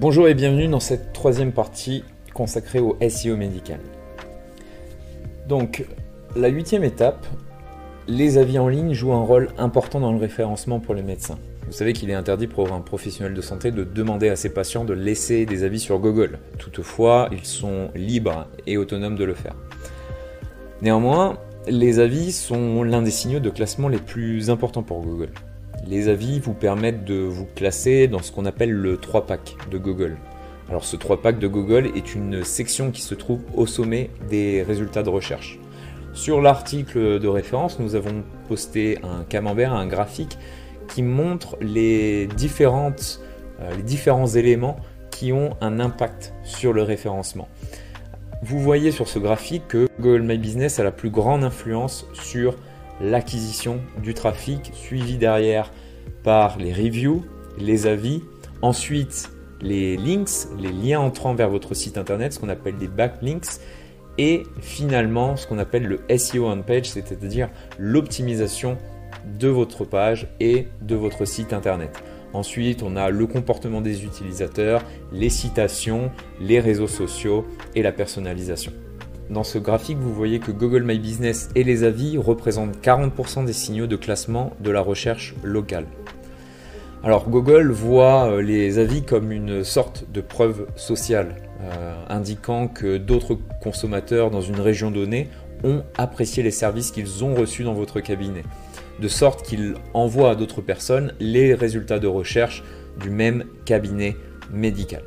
Bonjour et bienvenue dans cette troisième partie consacrée au SEO médical. Donc, la huitième étape, les avis en ligne jouent un rôle important dans le référencement pour les médecins. Vous savez qu'il est interdit pour un professionnel de santé de demander à ses patients de laisser des avis sur Google. Toutefois, ils sont libres et autonomes de le faire. Néanmoins, les avis sont l'un des signaux de classement les plus importants pour Google. Les avis vous permettent de vous classer dans ce qu'on appelle le 3 pack de Google. Alors ce 3 pack de Google est une section qui se trouve au sommet des résultats de recherche. Sur l'article de référence, nous avons posté un camembert, un graphique qui montre les, euh, les différents éléments qui ont un impact sur le référencement. Vous voyez sur ce graphique que Google My Business a la plus grande influence sur l'acquisition du trafic, suivi derrière par les reviews, les avis, ensuite les links, les liens entrant vers votre site internet, ce qu'on appelle des backlinks, et finalement ce qu'on appelle le SEO on page, c'est-à-dire l'optimisation de votre page et de votre site internet. Ensuite, on a le comportement des utilisateurs, les citations, les réseaux sociaux et la personnalisation. Dans ce graphique, vous voyez que Google My Business et les avis représentent 40% des signaux de classement de la recherche locale. Alors Google voit euh, les avis comme une sorte de preuve sociale, euh, indiquant que d'autres consommateurs dans une région donnée ont apprécié les services qu'ils ont reçus dans votre cabinet, de sorte qu'ils envoient à d'autres personnes les résultats de recherche du même cabinet médical.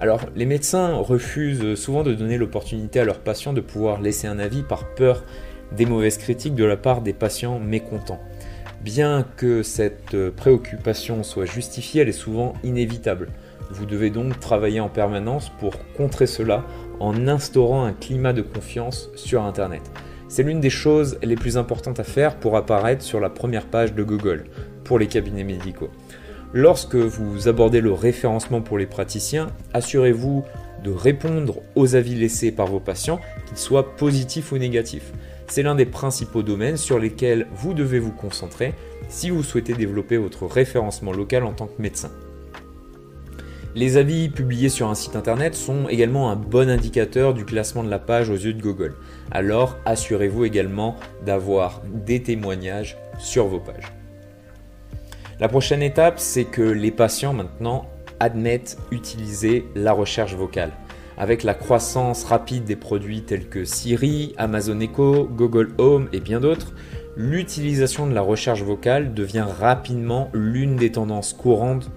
Alors, les médecins refusent souvent de donner l'opportunité à leurs patients de pouvoir laisser un avis par peur des mauvaises critiques de la part des patients mécontents. Bien que cette préoccupation soit justifiée, elle est souvent inévitable. Vous devez donc travailler en permanence pour contrer cela en instaurant un climat de confiance sur Internet. C'est l'une des choses les plus importantes à faire pour apparaître sur la première page de Google pour les cabinets médicaux. Lorsque vous abordez le référencement pour les praticiens, assurez-vous de répondre aux avis laissés par vos patients, qu'ils soient positifs ou négatifs. C'est l'un des principaux domaines sur lesquels vous devez vous concentrer si vous souhaitez développer votre référencement local en tant que médecin. Les avis publiés sur un site internet sont également un bon indicateur du classement de la page aux yeux de Google. Alors assurez-vous également d'avoir des témoignages sur vos pages. La prochaine étape, c'est que les patients maintenant admettent utiliser la recherche vocale. Avec la croissance rapide des produits tels que Siri, Amazon Echo, Google Home et bien d'autres, l'utilisation de la recherche vocale devient rapidement l'une des tendances courantes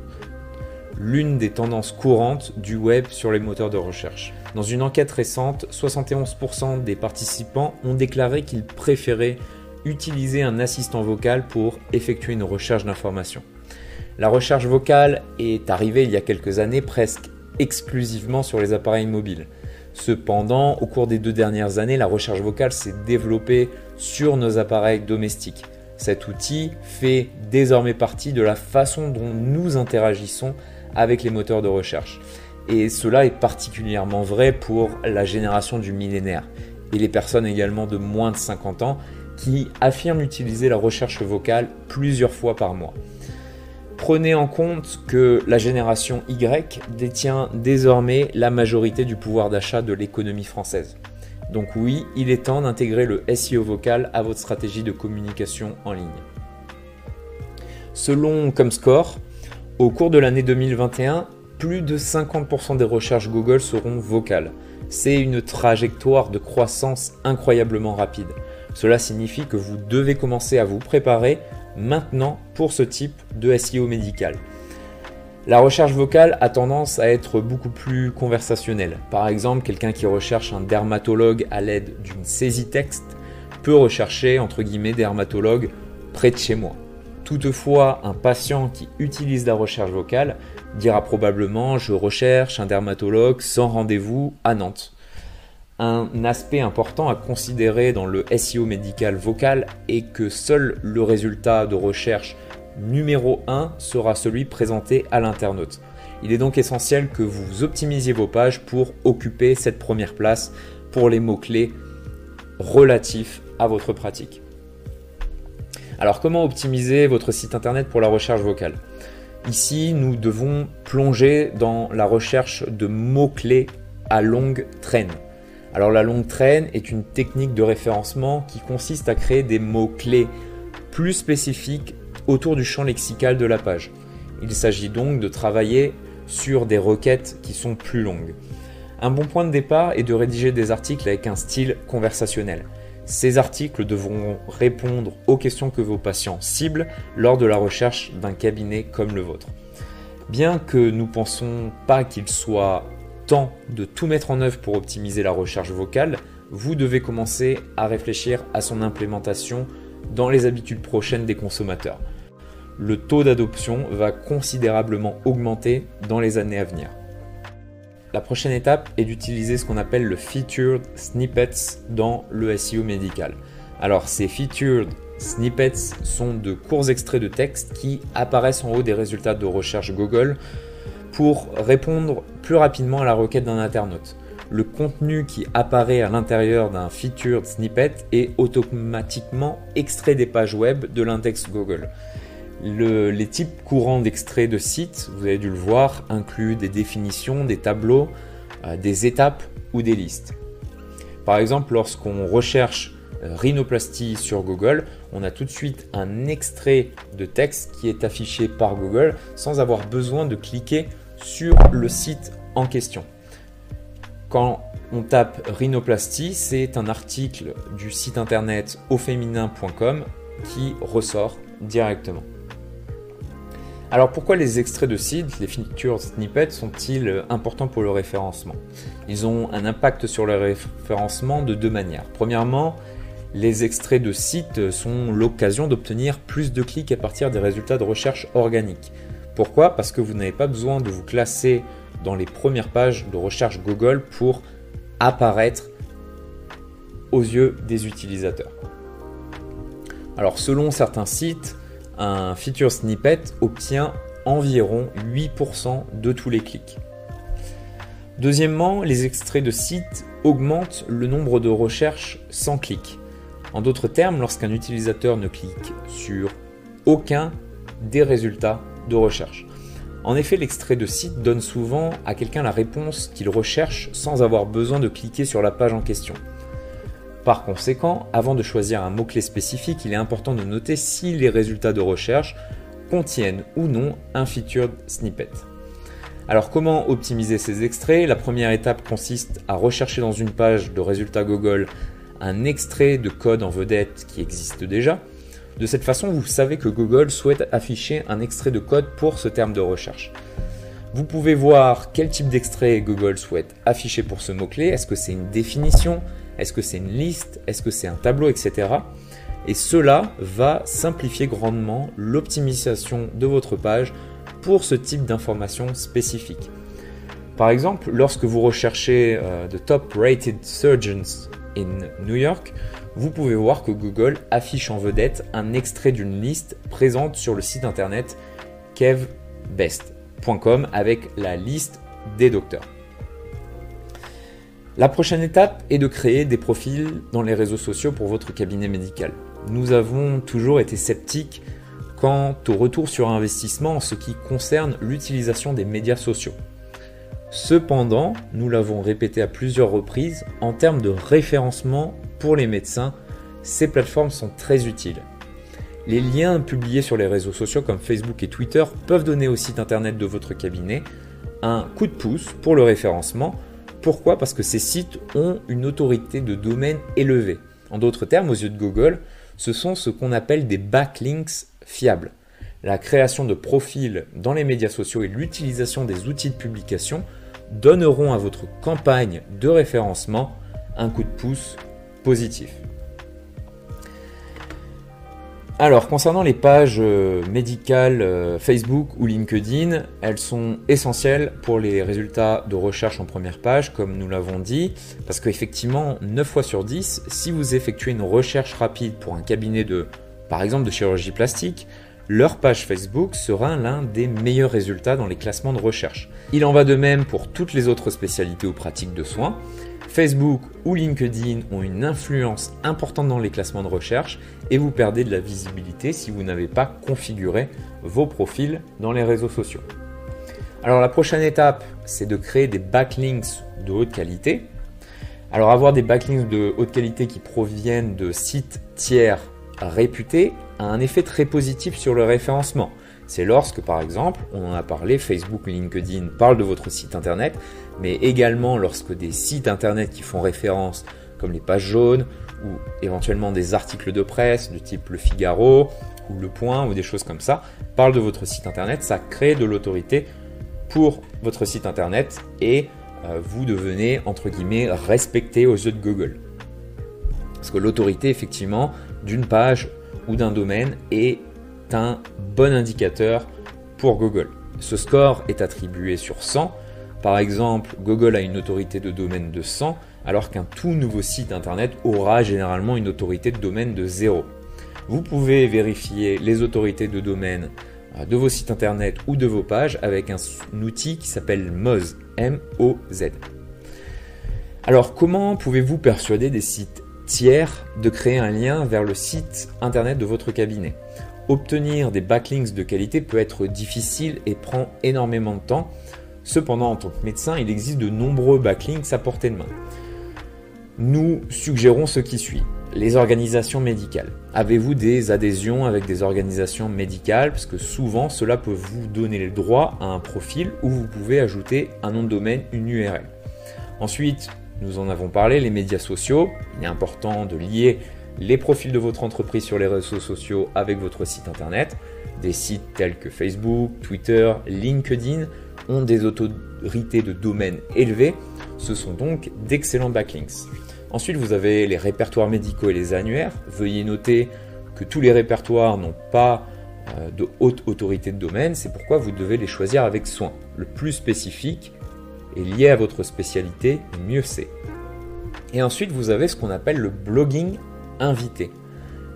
l'une des tendances courantes du web sur les moteurs de recherche. Dans une enquête récente, 71% des participants ont déclaré qu'ils préféraient utiliser un assistant vocal pour effectuer une recherche d'informations. La recherche vocale est arrivée il y a quelques années presque exclusivement sur les appareils mobiles. Cependant, au cours des deux dernières années, la recherche vocale s'est développée sur nos appareils domestiques. Cet outil fait désormais partie de la façon dont nous interagissons avec les moteurs de recherche. Et cela est particulièrement vrai pour la génération du millénaire et les personnes également de moins de 50 ans qui affirment utiliser la recherche vocale plusieurs fois par mois. Prenez en compte que la génération Y détient désormais la majorité du pouvoir d'achat de l'économie française. Donc oui, il est temps d'intégrer le SEO vocal à votre stratégie de communication en ligne. Selon Comscore, au cours de l'année 2021, plus de 50% des recherches Google seront vocales. C'est une trajectoire de croissance incroyablement rapide. Cela signifie que vous devez commencer à vous préparer maintenant pour ce type de SEO médical. La recherche vocale a tendance à être beaucoup plus conversationnelle. Par exemple, quelqu'un qui recherche un dermatologue à l'aide d'une saisie texte peut rechercher entre guillemets dermatologue près de chez moi. Toutefois, un patient qui utilise la recherche vocale dira probablement je recherche un dermatologue sans rendez-vous à Nantes. Un aspect important à considérer dans le SEO médical vocal est que seul le résultat de recherche numéro 1 sera celui présenté à l'internaute. Il est donc essentiel que vous optimisiez vos pages pour occuper cette première place pour les mots-clés relatifs à votre pratique. Alors comment optimiser votre site internet pour la recherche vocale? Ici, nous devons plonger dans la recherche de mots-clés à longue traîne. Alors la longue traîne est une technique de référencement qui consiste à créer des mots-clés plus spécifiques autour du champ lexical de la page. Il s'agit donc de travailler sur des requêtes qui sont plus longues. Un bon point de départ est de rédiger des articles avec un style conversationnel. Ces articles devront répondre aux questions que vos patients ciblent lors de la recherche d'un cabinet comme le vôtre. Bien que nous pensons pas qu'il soit de tout mettre en œuvre pour optimiser la recherche vocale, vous devez commencer à réfléchir à son implémentation dans les habitudes prochaines des consommateurs. Le taux d'adoption va considérablement augmenter dans les années à venir. La prochaine étape est d'utiliser ce qu'on appelle le featured snippets dans le SEO médical. Alors ces featured snippets sont de courts extraits de texte qui apparaissent en haut des résultats de recherche Google pour répondre plus rapidement à la requête d'un internaute. Le contenu qui apparaît à l'intérieur d'un featured snippet est automatiquement extrait des pages web de l'index Google les types courants d'extraits de sites, vous avez dû le voir, incluent des définitions, des tableaux, euh, des étapes ou des listes. Par exemple, lorsqu'on recherche euh, rhinoplastie sur Google, on a tout de suite un extrait de texte qui est affiché par Google sans avoir besoin de cliquer sur le site en question. Quand on tape rhinoplastie, c'est un article du site internet auféminin.com qui ressort directement. Alors pourquoi les extraits de sites, les feature snippets, sont-ils importants pour le référencement? Ils ont un impact sur le référencement de deux manières. Premièrement, les extraits de sites sont l'occasion d'obtenir plus de clics à partir des résultats de recherche organiques. Pourquoi? Parce que vous n'avez pas besoin de vous classer dans les premières pages de recherche Google pour apparaître aux yeux des utilisateurs. Alors selon certains sites, un feature snippet obtient environ 8% de tous les clics. Deuxièmement, les extraits de sites augmentent le nombre de recherches sans clic. En d'autres termes, lorsqu'un utilisateur ne clique sur aucun des résultats de recherche. En effet, l'extrait de site donne souvent à quelqu'un la réponse qu'il recherche sans avoir besoin de cliquer sur la page en question. Par conséquent, avant de choisir un mot-clé spécifique, il est important de noter si les résultats de recherche contiennent ou non un featured snippet. Alors comment optimiser ces extraits? La première étape consiste à rechercher dans une page de résultats Google un extrait de code en vedette qui existe déjà. De cette façon, vous savez que Google souhaite afficher un extrait de code pour ce terme de recherche. Vous pouvez voir quel type d'extrait Google souhaite afficher pour ce mot-clé. Est-ce que c'est une définition? Est-ce que c'est une liste? Est-ce que c'est un tableau Etc. Et cela va simplifier grandement l'optimisation de votre page pour ce type d'informations spécifiques. Par exemple, lorsque vous recherchez euh, The Top Rated Surgeons New York, vous pouvez voir que Google affiche en vedette un extrait d'une liste présente sur le site internet kevbest.com avec la liste des docteurs. La prochaine étape est de créer des profils dans les réseaux sociaux pour votre cabinet médical. Nous avons toujours été sceptiques quant au retour sur investissement en ce qui concerne l'utilisation des médias sociaux. Cependant, nous l'avons répété à plusieurs reprises, en termes de référencement pour les médecins, ces plateformes sont très utiles. Les liens publiés sur les réseaux sociaux comme Facebook et Twitter peuvent donner au site internet de votre cabinet un coup de pouce pour le référencement pourquoi? Parce que ces sites ont une autorité de domaine élevée. En d'autres termes, aux yeux de Google, ce sont ce qu'on appelle des backlinks fiables. La création de profils dans les médias sociaux et l'utilisation des outils de publication donneront à votre campagne de référencement un coup de pouce positif. Alors, concernant les pages euh, médicales euh, Facebook ou LinkedIn, elles sont essentielles pour les résultats de recherche en première page, comme nous l'avons dit, parce qu'effectivement, 9 fois sur 10, si vous effectuez une recherche rapide pour un cabinet de, par exemple, de chirurgie plastique, leur page Facebook sera l'un des meilleurs résultats dans les classements de recherche. Il en va de même pour toutes les autres spécialités ou pratiques de soins. Facebook ou LinkedIn ont une influence importante dans les classements de recherche et vous perdez de la visibilité si vous n'avez pas configuré vos profils dans les réseaux sociaux. Alors la prochaine étape, c'est de créer des backlinks de haute qualité. Alors avoir des backlinks de haute qualité qui proviennent de sites tiers réputés a un effet très positif sur le référencement. C'est lorsque, par exemple, on en a parlé, Facebook LinkedIn parlent de votre site internet, mais également lorsque des sites internet qui font référence, comme les pages jaunes, ou éventuellement des articles de presse de type Le Figaro, ou Le Point, ou des choses comme ça, parlent de votre site internet, ça crée de l'autorité pour votre site internet et euh, vous devenez, entre guillemets, respecté aux yeux de Google. Parce que l'autorité, effectivement, d'une page ou d'un domaine est un bon indicateur pour Google. Ce score est attribué sur 100. Par exemple, Google a une autorité de domaine de 100, alors qu'un tout nouveau site internet aura généralement une autorité de domaine de 0. Vous pouvez vérifier les autorités de domaine euh, de vos sites internet ou de vos pages avec un, outil qui s'appelle Moz. Alors comment pouvez-vous persuader des sites de créer un lien vers le site internet de votre cabinet Obtenir des backlinks de qualité peut être difficile et prend énormément de temps. Cependant, en tant que médecin, il existe de nombreux backlinks à portée de main. Nous suggérons ce qui suit. Les organisations médicales. Avez-vous des adhésions avec des organisations médicales? Parce que souvent, cela peut vous donner le droit à un profil où vous pouvez ajouter un nom de domaine, une URL. Ensuite, nous en avons parlé, les médias sociaux. Il est important de lier les profils de votre entreprise sur les réseaux sociaux avec votre site internet. Des sites tels que Facebook, Twitter, LinkedIn ont des autorités de domaine élevées. Ce sont donc d'excellents backlinks. Ensuite, vous avez les répertoires médicaux et les annuaires. Veuillez noter que tous les répertoires n'ont pas euh, de haute autorité de domaine, c'est pourquoi vous devez les choisir avec soin. Le plus spécifique lié à votre spécialité, mieux c'est. Et ensuite, vous avez ce qu'on appelle le blogging invité.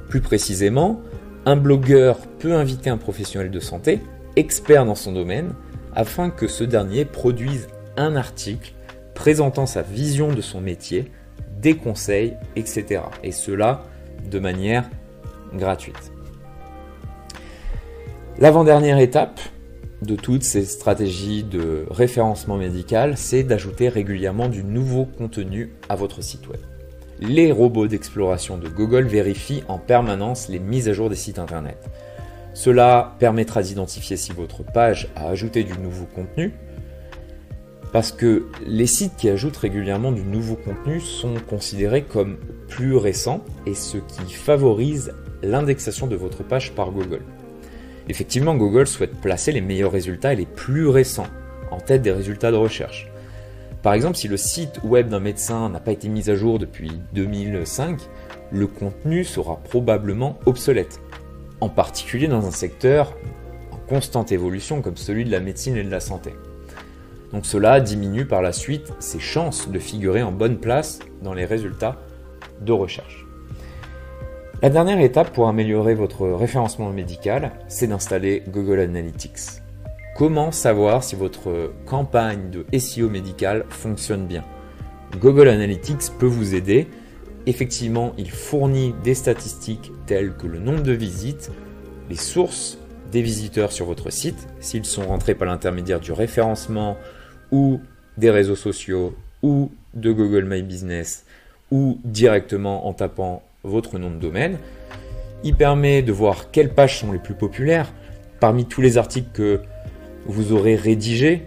Plus précisément, un blogueur peut inviter un professionnel de santé, expert dans son domaine, afin que ce dernier produise un article présentant sa vision de son métier, des conseils, etc. Et cela de manière gratuite. L'avant-dernière étape de toutes ces stratégies de référencement médical, c'est d'ajouter régulièrement du nouveau contenu à votre site web les robots d'exploration de Google vérifient en permanence les mises à jour des sites internet. Cela permettra d'identifier si votre page a ajouté du nouveau contenu, parce que les sites qui ajoutent régulièrement du nouveau contenu sont considérés comme plus récents et ce qui favorise l'indexation de votre page par Google. Effectivement, Google souhaite placer les meilleurs résultats et les plus récents en tête des résultats de recherche. Par exemple, si le site web d'un médecin n'a pas été mis à jour depuis 2005, le contenu sera probablement obsolète, en particulier dans un secteur en constante évolution comme celui de la médecine et de la santé. Donc cela diminue par la suite ses chances de figurer en bonne place dans les résultats de recherche. La dernière étape pour améliorer votre référencement médical, c'est d'installer Google Analytics. Comment savoir si votre campagne de SEO médical fonctionne bien? Google Analytics peut vous aider. Effectivement, il fournit des statistiques telles que le nombre de visites, les sources des visiteurs sur votre site, s'ils sont rentrés par l'intermédiaire du référencement ou des réseaux sociaux ou de Google My Business ou directement en tapant votre nom de domaine. Il permet de voir quelles pages sont les plus populaires parmi tous les articles que vous aurez rédigé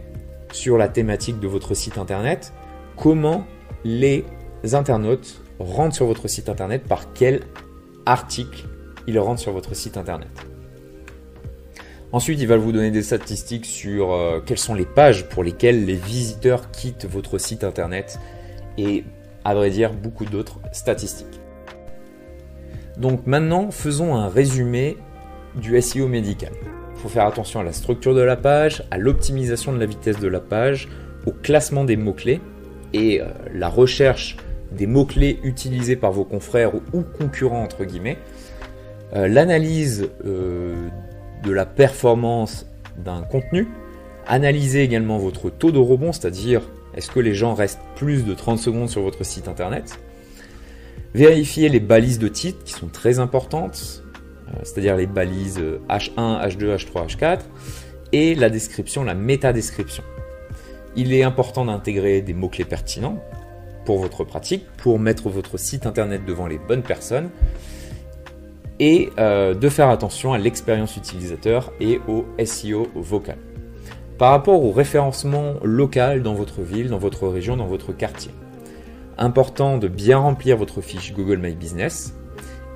sur la thématique de votre site internet, comment les internautes rentrent sur votre site internet, par quel article ils rentrent sur votre site internet. Ensuite, il va vous donner des statistiques sur euh, quelles sont les pages pour lesquelles les visiteurs quittent votre site internet et, à vrai dire, beaucoup d'autres statistiques. Donc maintenant, faisons un résumé du SEO médical. Il faut faire attention à la structure de la page, à l'optimisation de la vitesse de la page, au classement des mots-clés et euh, la recherche des mots-clés utilisés par vos confrères ou concurrents entre guillemets, euh, l'analyse euh, de la performance d'un contenu, analysez également votre taux de rebond, c'est-à-dire est-ce que les gens restent plus de 30 secondes sur votre site internet, vérifiez les balises de titres qui sont très importantes, euh, c'est-à-dire les balises H1, H2, H3, H4, et la description, la métadescription. Il est important d'intégrer des mots-clés pertinents pour votre pratique, pour mettre votre site internet devant les bonnes personnes, et euh, de faire attention à l'expérience utilisateur et au SEO vocal. Par rapport au référencement local dans votre ville, dans votre région, dans votre quartier. Important de bien remplir votre fiche Google My Business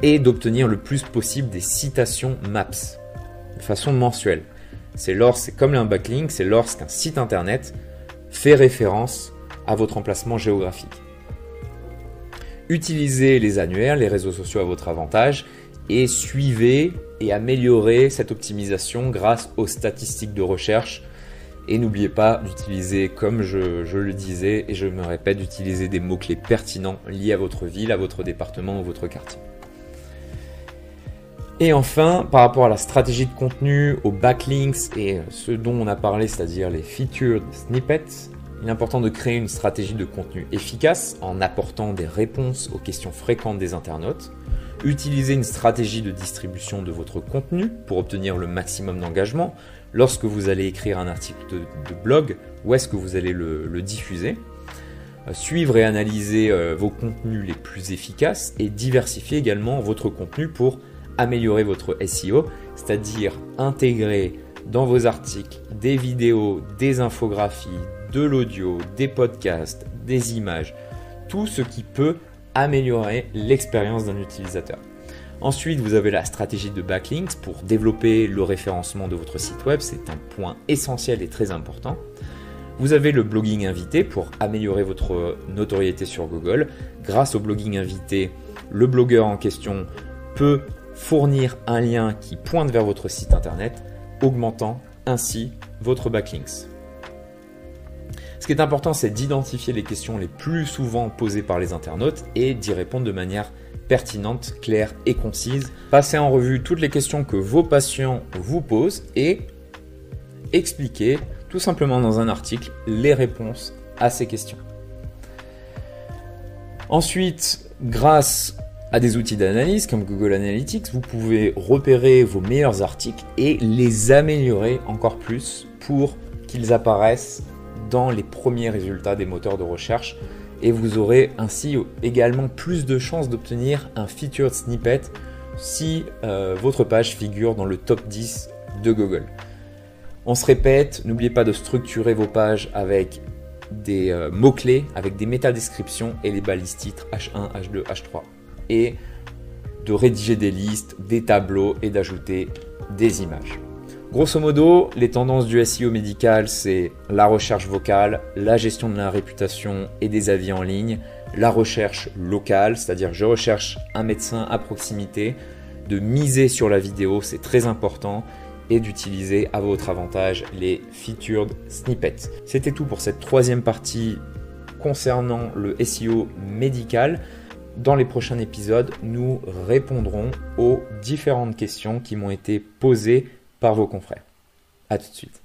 et d'obtenir le plus possible des citations Maps de façon mensuelle. C'est lorsque, comme un backlink, c'est lorsqu'un site internet fait référence à votre emplacement géographique. Utilisez les annuaires, les réseaux sociaux à votre avantage et suivez et améliorez cette optimisation grâce aux statistiques de recherche. Et n'oubliez pas d'utiliser, comme je, le disais et je me répète, d'utiliser des mots-clés pertinents liés à votre ville, à votre département ou votre quartier. Et enfin, par rapport à la stratégie de contenu, aux backlinks et ce dont on a parlé, c'est-à-dire les featured snippets, il est important de créer une stratégie de contenu efficace en apportant des réponses aux questions fréquentes des internautes. Utilisez une stratégie de distribution de votre contenu pour obtenir le maximum d'engagement lorsque vous allez écrire un article de, blog, où est-ce que vous allez le, diffuser. Euh, suivre et analyser euh, vos contenus les plus efficaces et diversifier également votre contenu pour améliorer votre SEO, c'est-à-dire intégrer dans vos articles des vidéos, des infographies, de l'audio, des podcasts, des images, tout ce qui peut améliorer l'expérience d'un utilisateur. Ensuite, vous avez la stratégie de backlinks pour développer le référencement de votre site web, c'est un point essentiel et très important. Vous avez le blogging invité pour améliorer votre notoriété sur Google. Grâce au blogging invité, le blogueur en question peut fournir un lien qui pointe vers votre site internet, augmentant ainsi votre backlinks. Ce qui est important, c'est d'identifier les questions les plus souvent posées par les internautes et d'y répondre de manière pertinente, claire et concise. Passez en revue toutes les questions que vos patients vous posent et expliquez tout simplement dans un article les réponses à ces questions. Ensuite, grâce à des outils d'analyse comme Google Analytics, vous pouvez repérer vos meilleurs articles et les améliorer encore plus pour qu'ils apparaissent dans les premiers résultats des moteurs de recherche et vous aurez ainsi également plus de chances d'obtenir un featured snippet si euh, votre page figure dans le top 10 de Google. On se répète, n'oubliez pas de structurer vos pages avec des euh, mots-clés, avec des métadescriptions et les balises titres H1, H2, H3 et de rédiger des listes, des tableaux et d'ajouter des images. Grosso modo, les tendances du SEO médical, c'est la recherche vocale, la gestion de la réputation et des avis en ligne, la recherche locale, c'est-à-dire je recherche un médecin à proximité, de miser sur la vidéo, c'est très important, et d'utiliser à votre avantage les featured snippets. C'était tout pour cette troisième partie concernant le SEO médical. Dans les prochains épisodes, nous répondrons aux différentes questions qui m'ont été posées par vos confrères. A tout de suite.